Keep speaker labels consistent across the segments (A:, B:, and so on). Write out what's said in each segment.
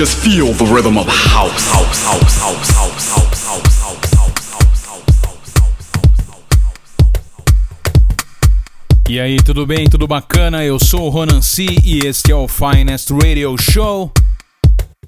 A: Just feel the rhythm of house. House, house, house, house, house, house, house.
B: E aí, tudo bem? Tudo bacana? Eu sou o Ronan C e este é o Finest Radio Show.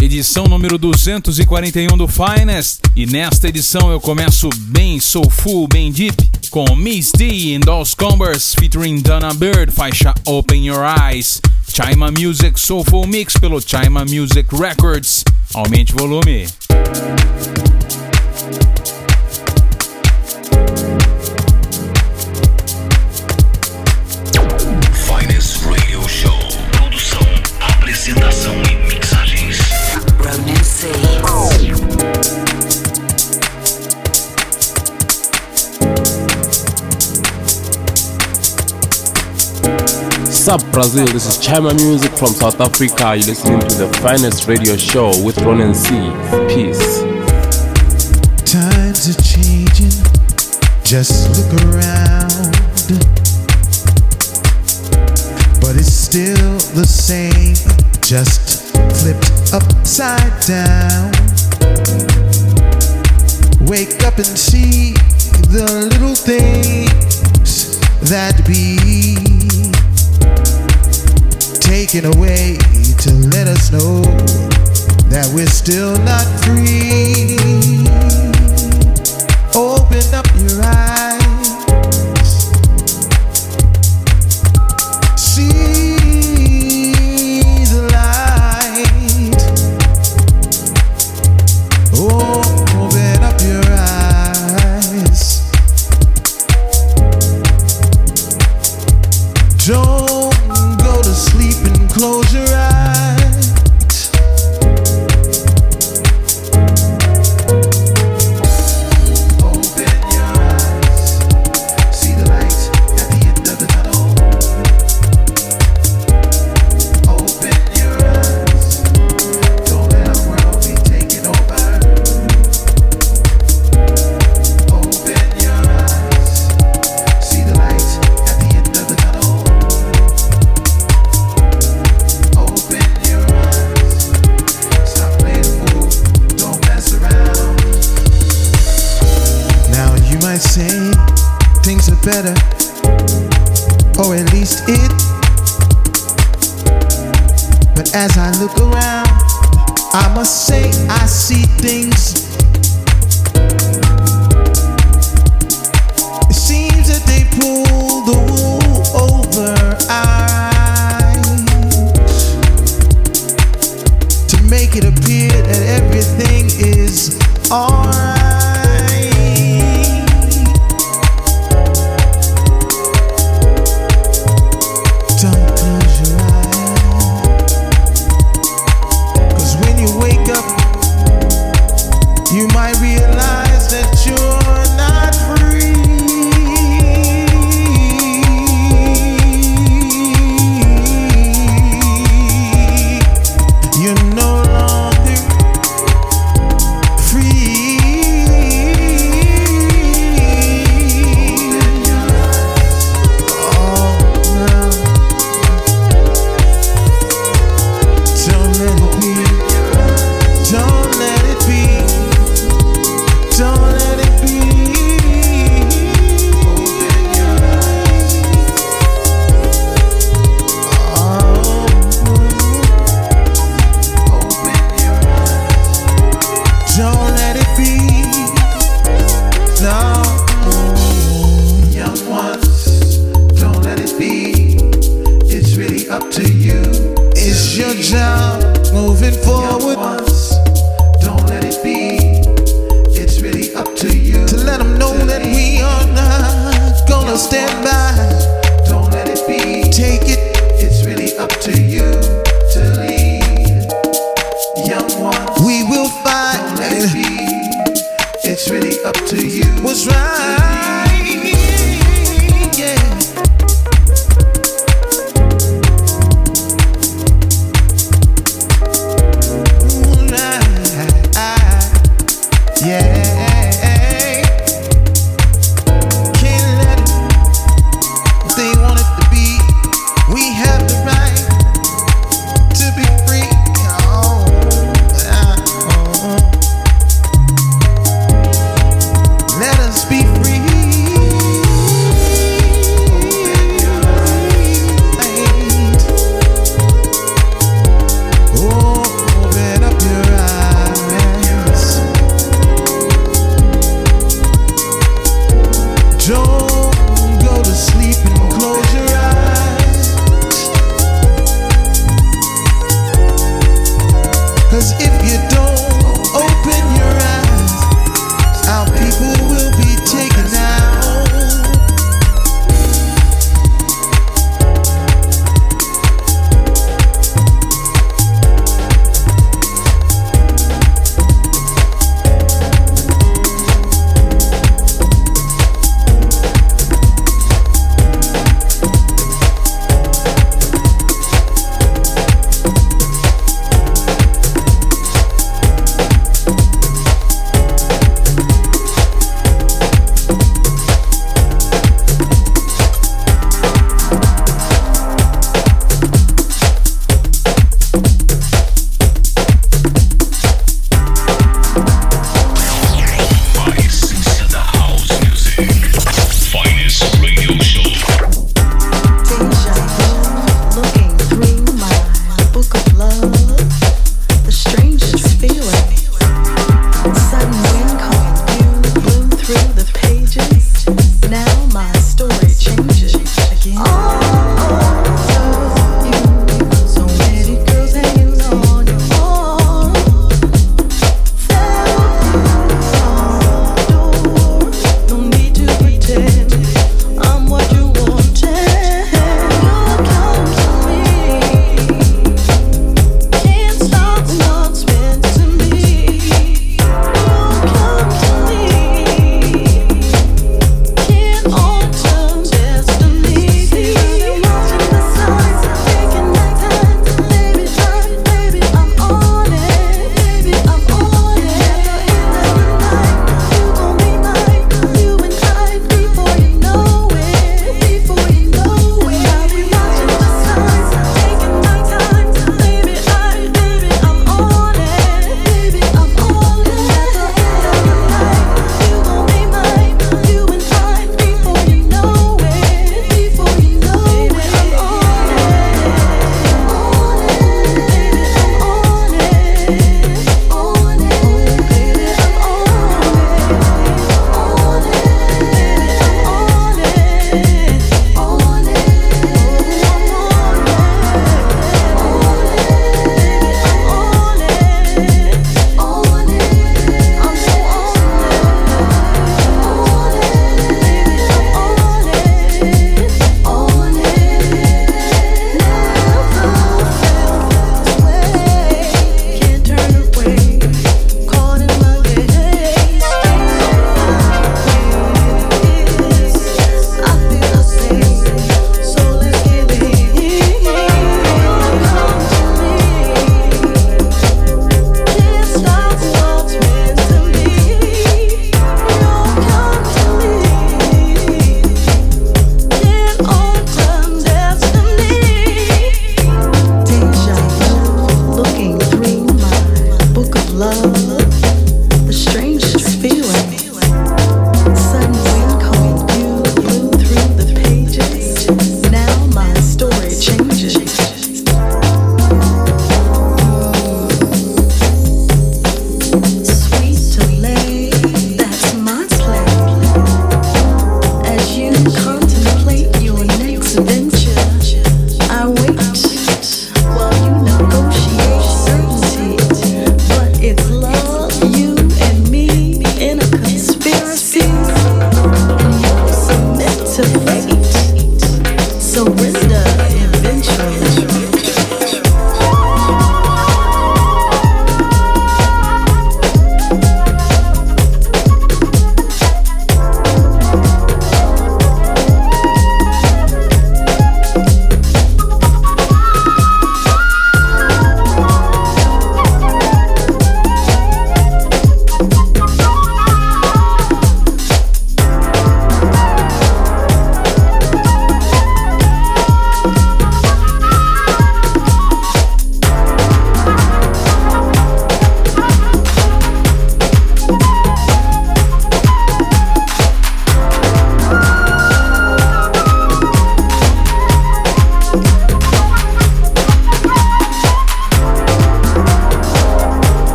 B: Edição número 241 do Finest. E nesta edição eu começo bem soulful, bem deep, com Miss D and Dolls Combers featuring Donna Bird, faixa Open Your Eyes. Chima Music Soulful Mix pelo Chima Music Records. Aumente o volume.
C: Sup Brazil, this is Chama Music from South Africa. You're listening to the finest radio show with Ronan C. Peace.
D: Times are changing, just look around. But it's still the same, just flipped upside down. Wake up and see the little things that be taken away to let us know that we're still not free. Open up your eyes.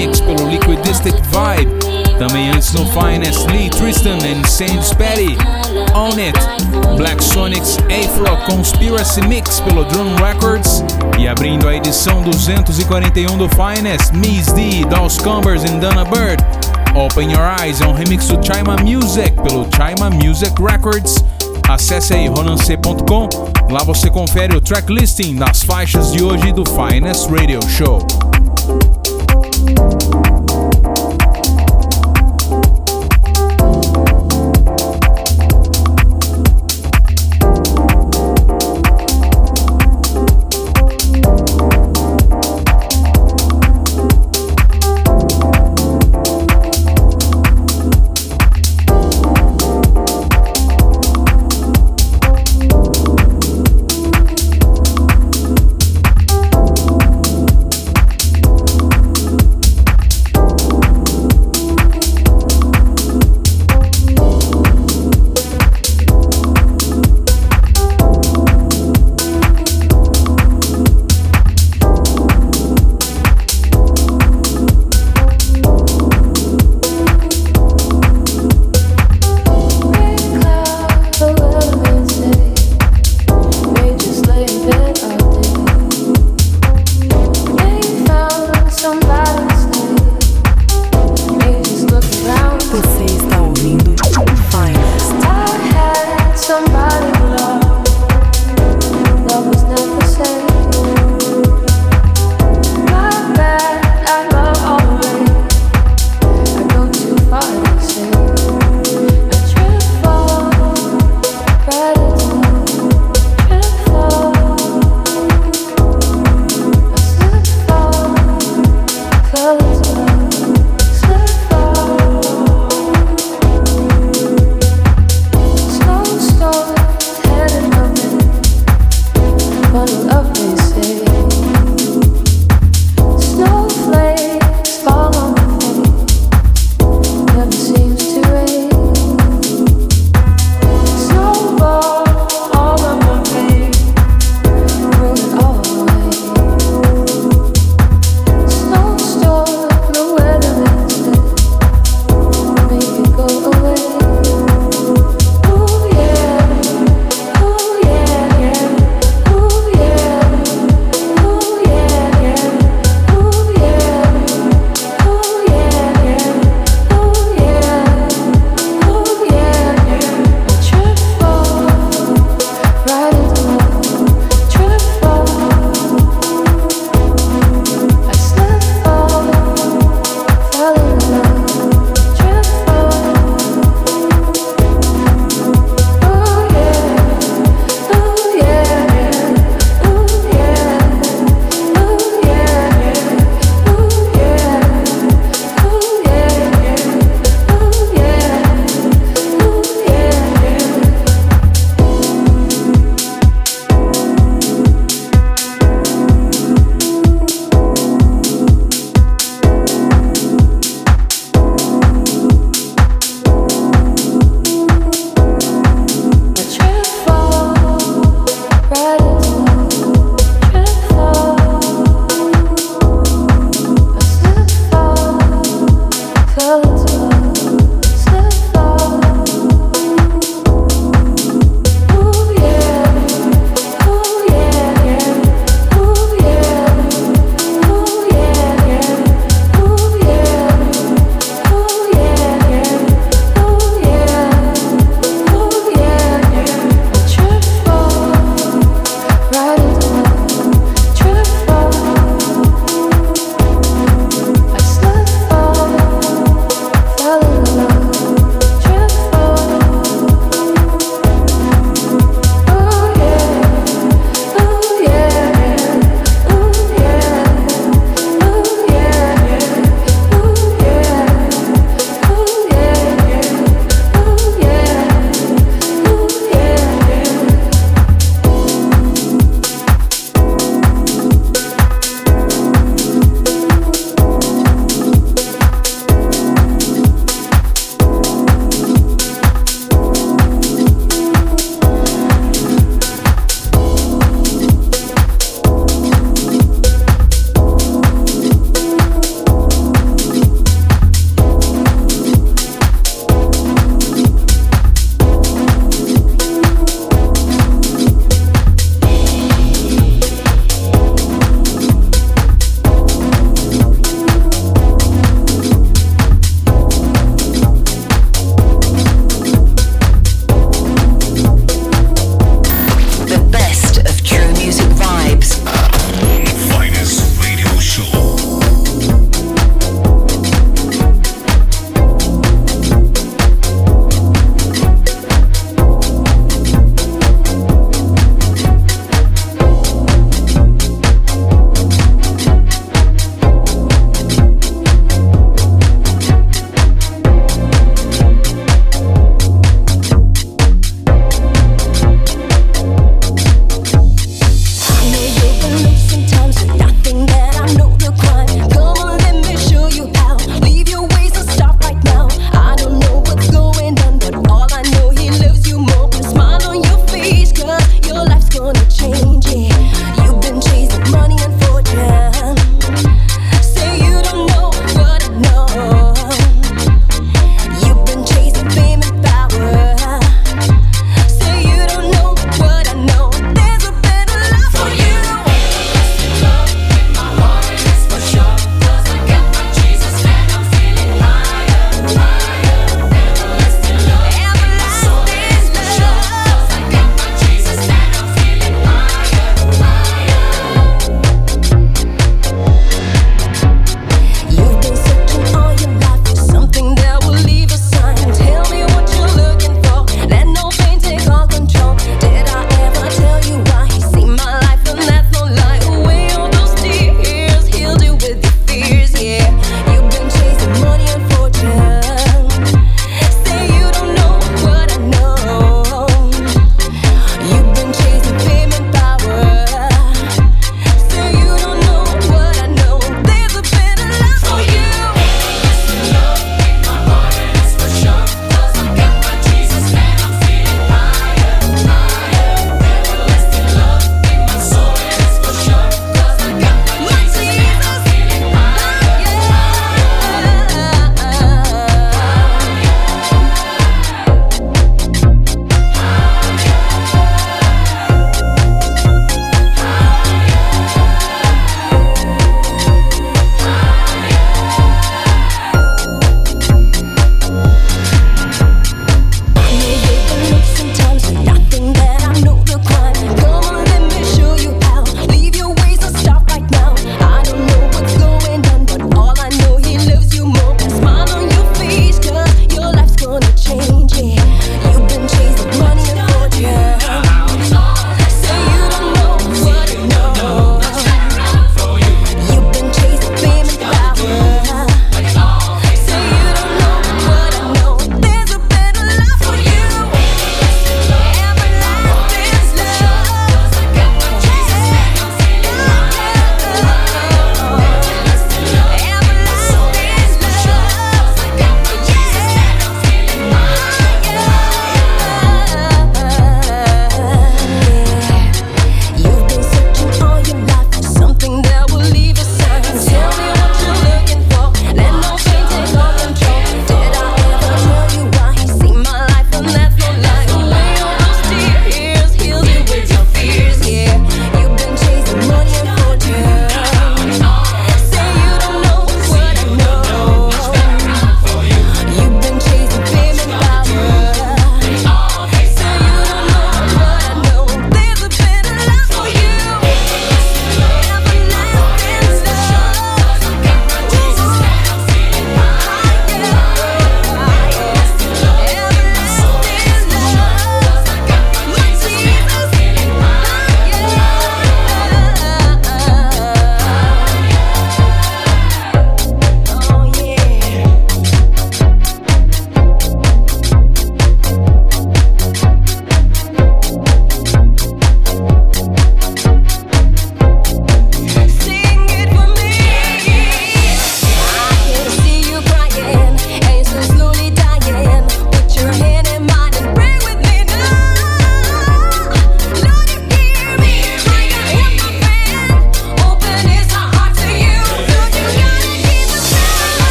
E: Mix pelo Liquidistic Vibe. Também antes no Finest Lee Tristan and Sands Petty, On It, Black Sonics Afro Conspiracy Mix pelo Drum Records. E abrindo a edição 241 do Finest, Miss D, Dolls Cumbers and Dana Bird. Open Your Eyes é um remix do Chima Music pelo Chima Music Records. Acesse aí ronance.com, lá você confere o track listing das faixas de hoje do Finest Radio Show.
B: Thank you.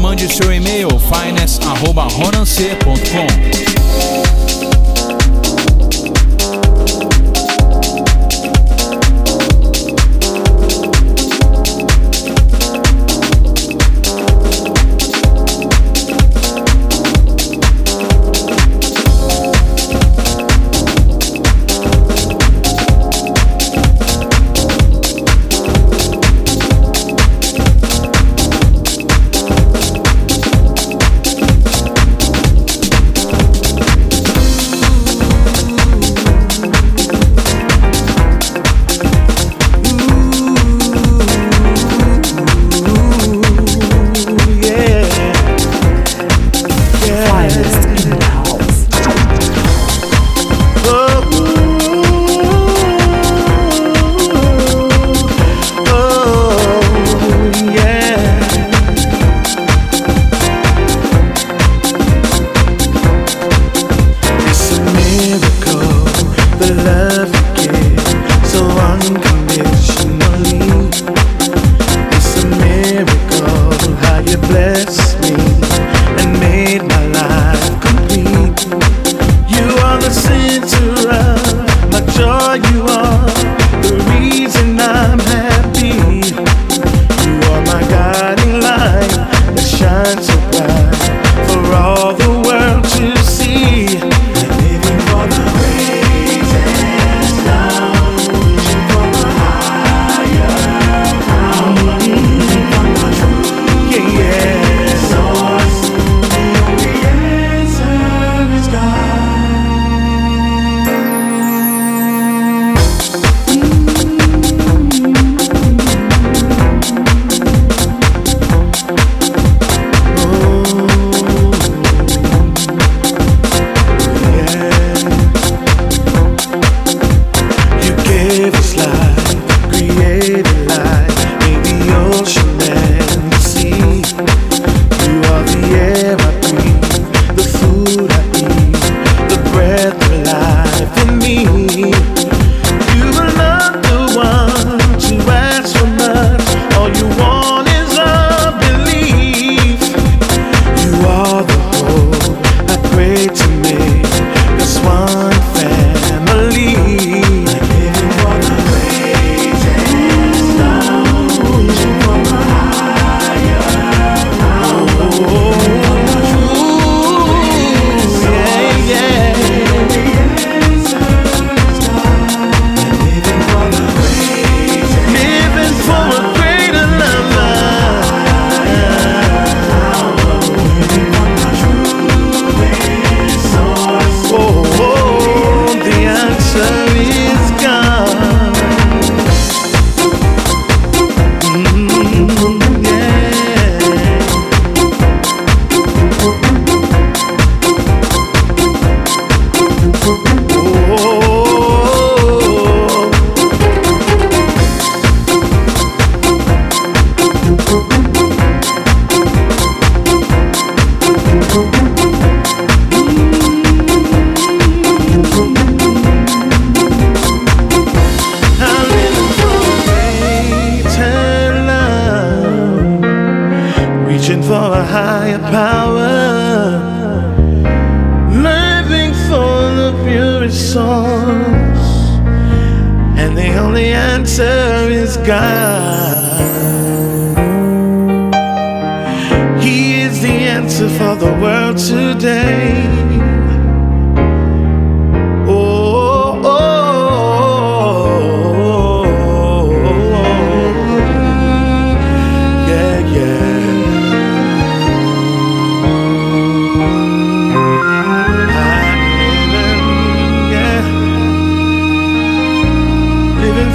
B: Mande seu e-mail finance@ronancê.com.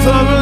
D: and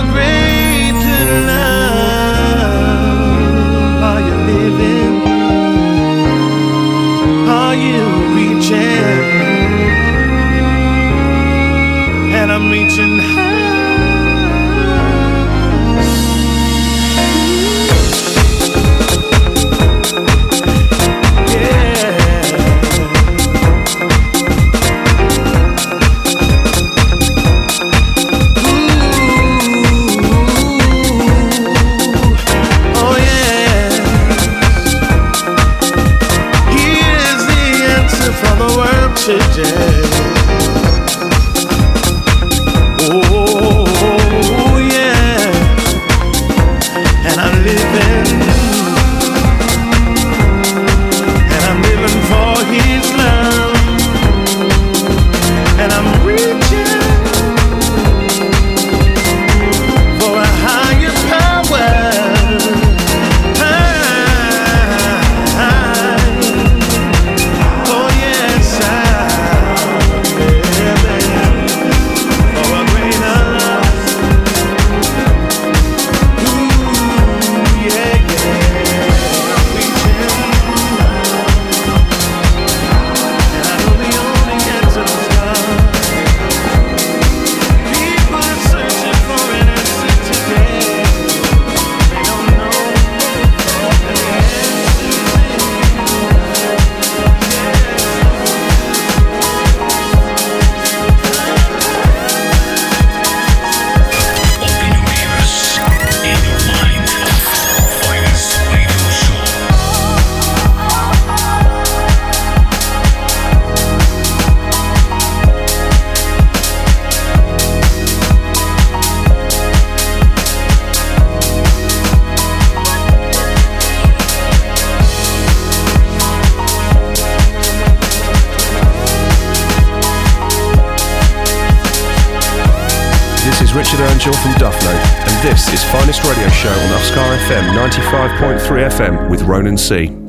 F: Richard Earnshaw from Duff Note, and this is Finest Radio Show on Upscar FM 95.3 FM with Ronan C.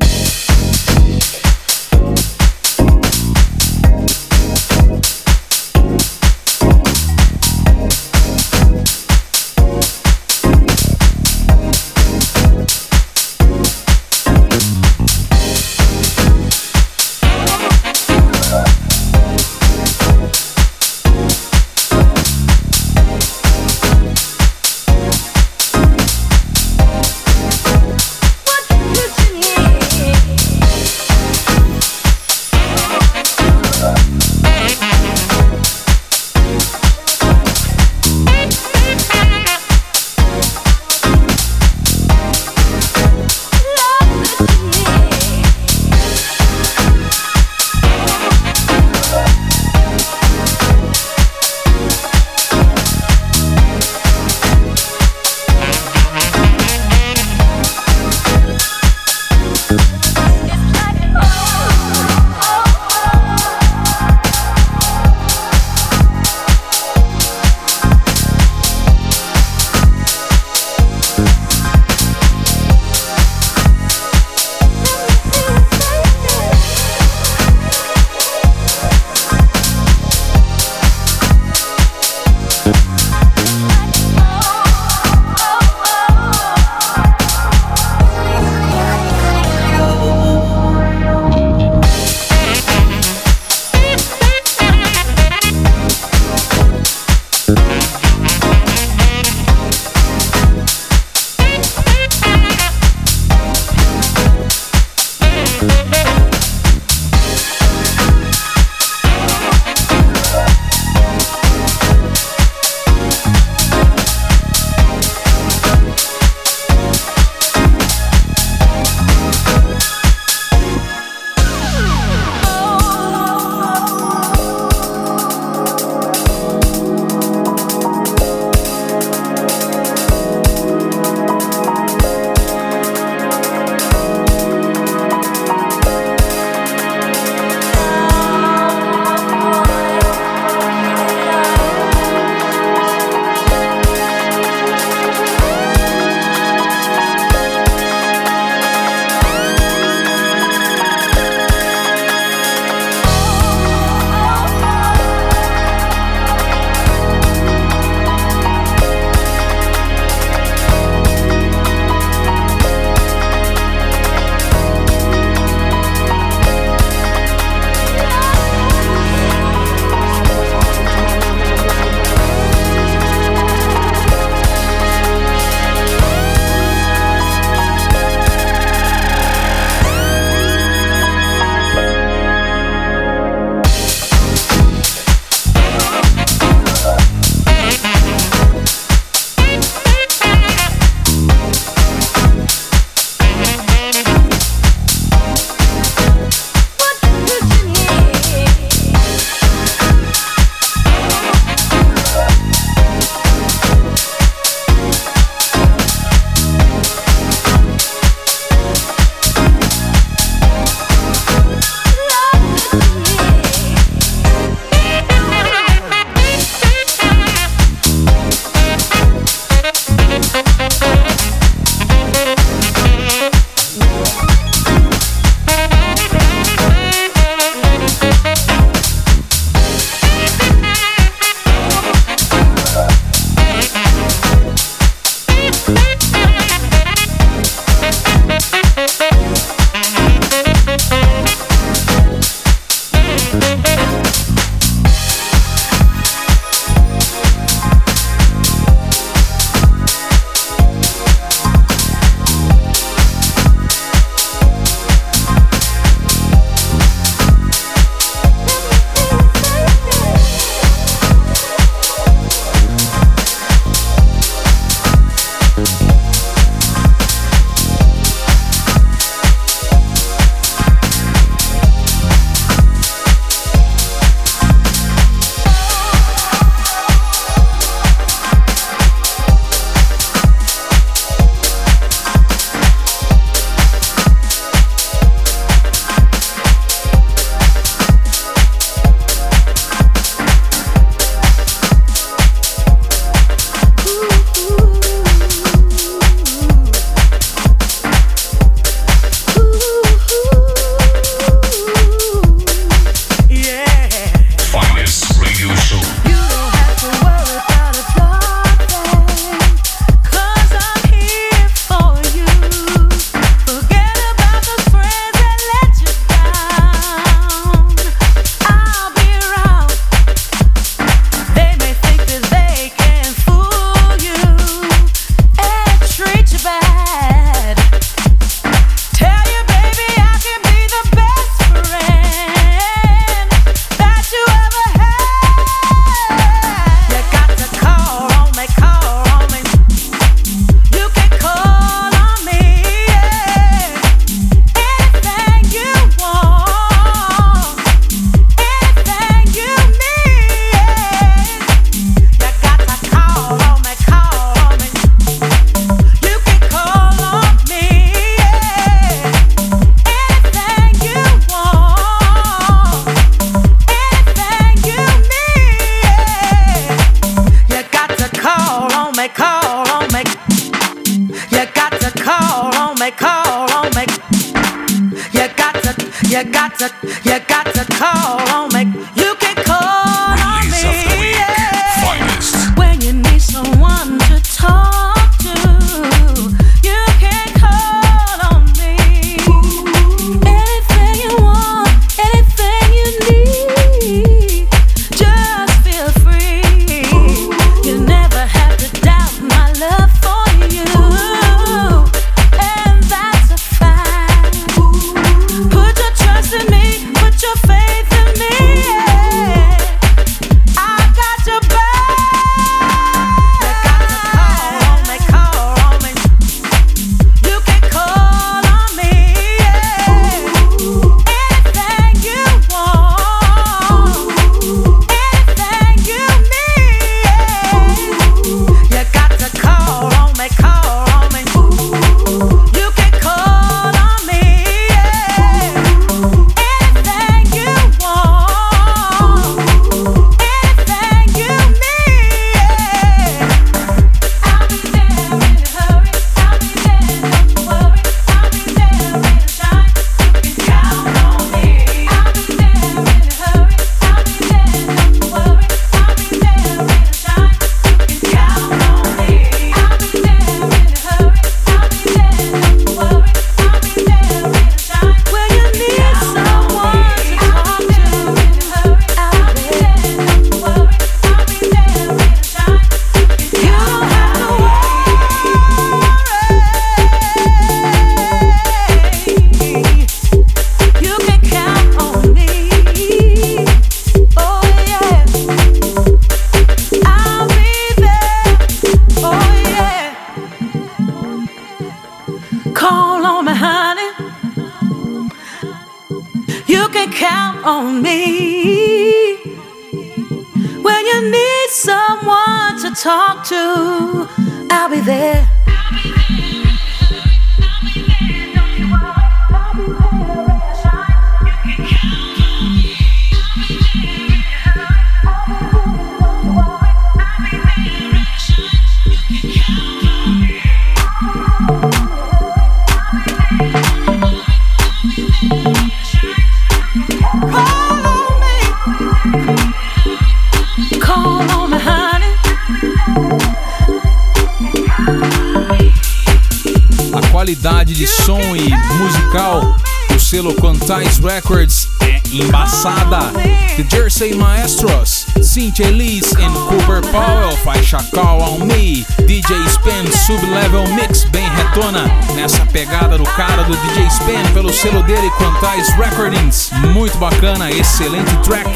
G: Jersey Maestros, Cynthia Elise e Cooper Powell, faixa Call on Me. DJ Spen Sublevel Mix, bem retona. Nessa pegada do cara do DJ Spen pelo selo dele Quantize Recordings. Muito bacana, excelente track.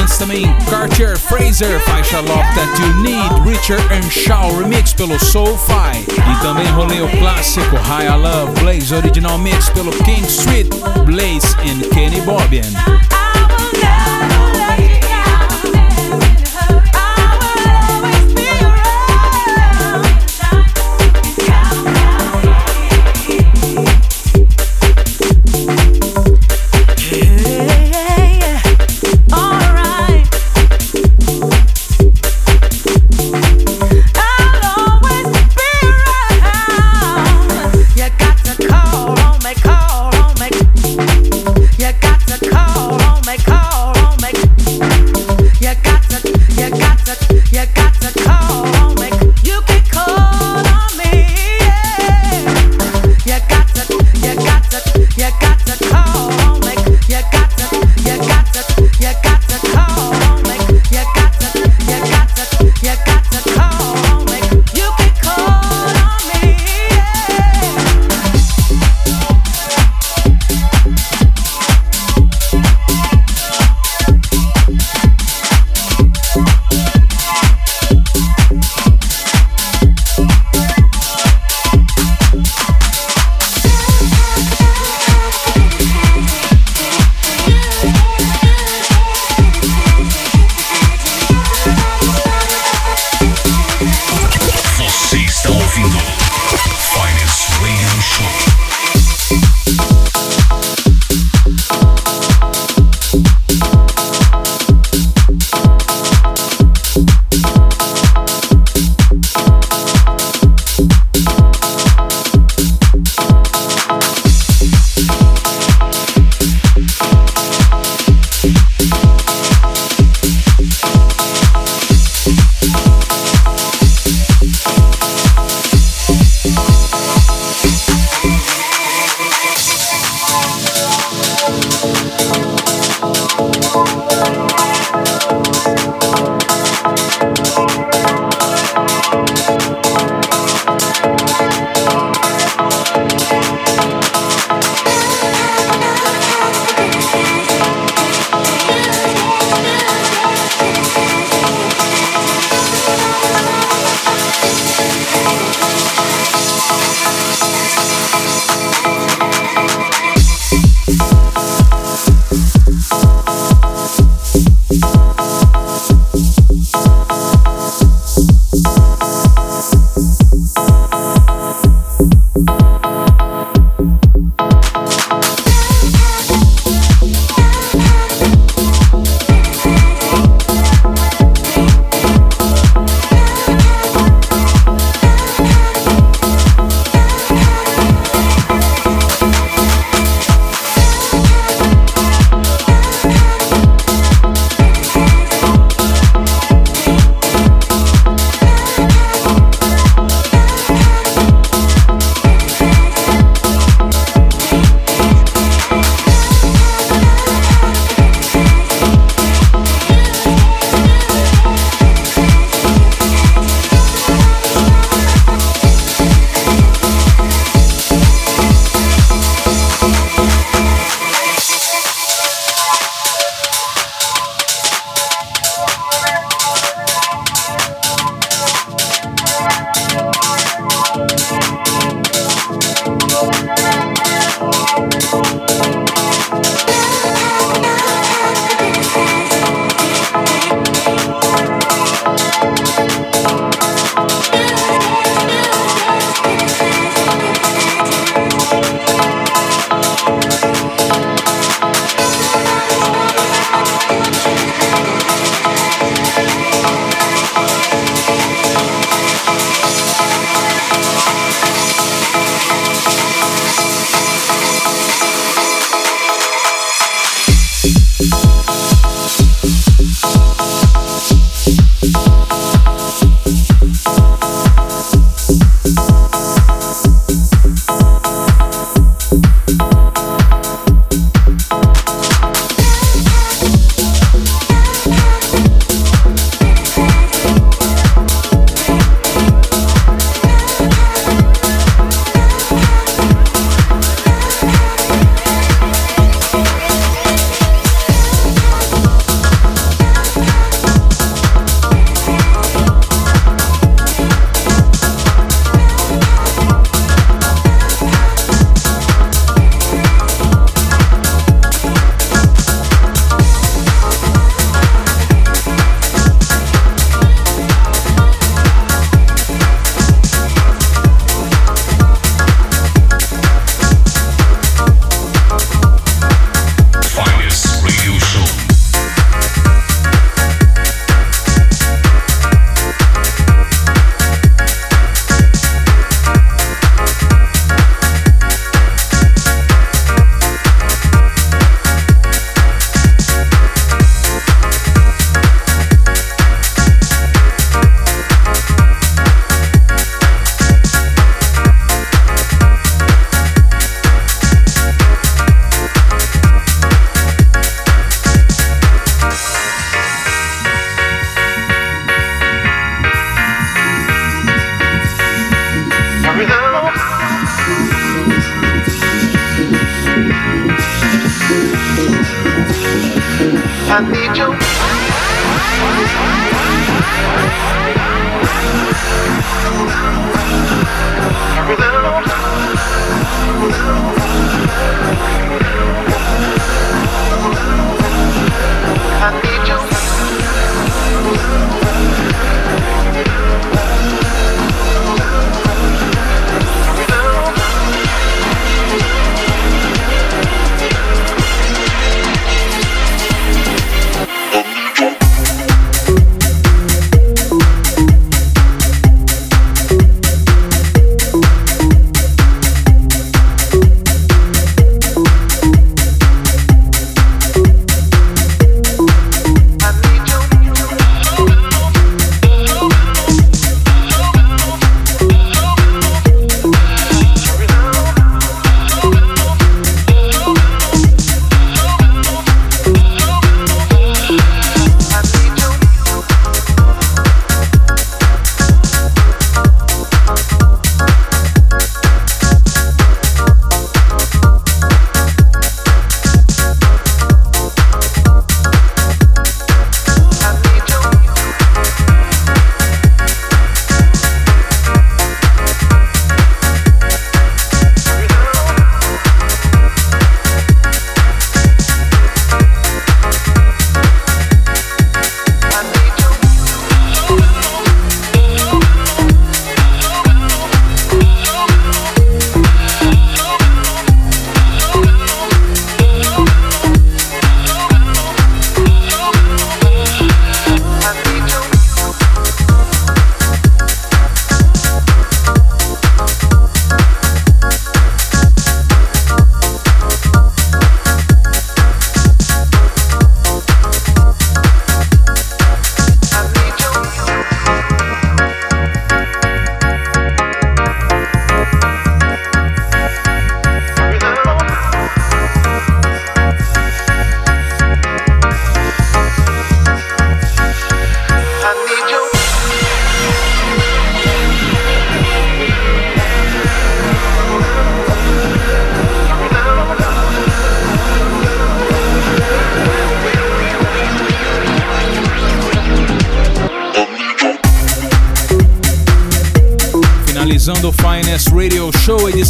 G: Antes também Cartier Fraser, faixa Love That You Need, Richard and Shaw Remix pelo Soulfy. E também rolei o clássico High Love Blaze Original Mix pelo King Street, Blaze and Kenny Bobbian.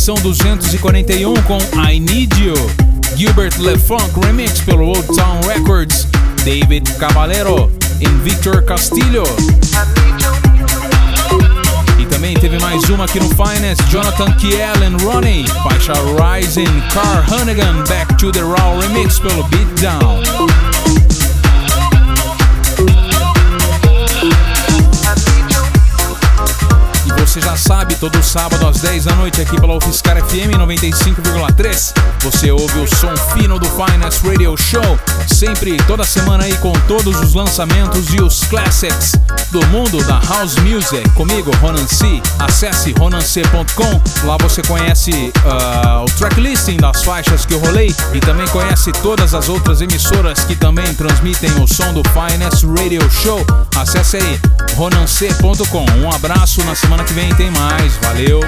E: Edição 241 com I Need You, Gilbert LeFunk Remix pelo Old Town Records, David Caballero e Victor Castillo. E também teve mais uma aqui no Finest, Jonathan Kiel and Ronnie, faixa Rising, Car Hannigan, Back to the Raw Remix pelo Beatdown. Você já sabe, todo sábado às 10 da noite aqui pela UFSCar FM 95,3. Você ouve o som fino do Finest Radio Show, sempre toda semana aí com todos os lançamentos e os classics do mundo da house music. Comigo, Ronan C. Acesse ronance.com. Lá você conhece uh, o tracklisting das faixas que eu rolei e também conhece todas as outras emissoras que também transmitem o som do Finest Radio Show. Acesse aí ronance.com. Um abraço, na semana que vem tem mais. Valeu!